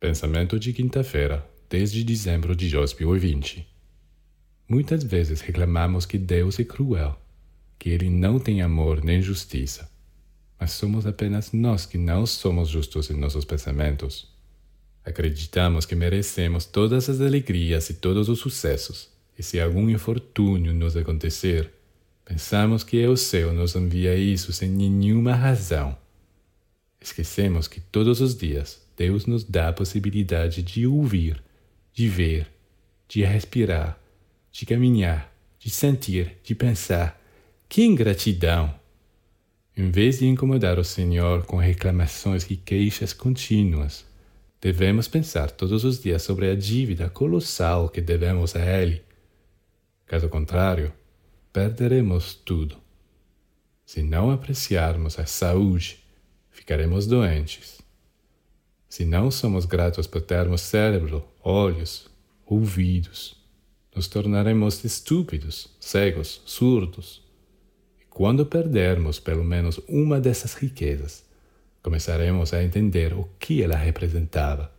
Pensamento de quinta-feira, desde dezembro de 2020. Muitas vezes reclamamos que Deus é cruel, que Ele não tem amor nem justiça. Mas somos apenas nós que não somos justos em nossos pensamentos. Acreditamos que merecemos todas as alegrias e todos os sucessos, e se algum infortúnio nos acontecer, pensamos que o céu nos envia isso sem nenhuma razão. Esquecemos que todos os dias Deus nos dá a possibilidade de ouvir, de ver, de respirar, de caminhar, de sentir, de pensar. Que ingratidão! Em vez de incomodar o Senhor com reclamações e queixas contínuas, devemos pensar todos os dias sobre a dívida colossal que devemos a Ele. Caso contrário, perderemos tudo. Se não apreciarmos a saúde, ficaremos doentes. Se não somos gratos por termos cérebro, olhos, ouvidos, nos tornaremos estúpidos, cegos, surdos. E quando perdermos pelo menos uma dessas riquezas, começaremos a entender o que ela representava.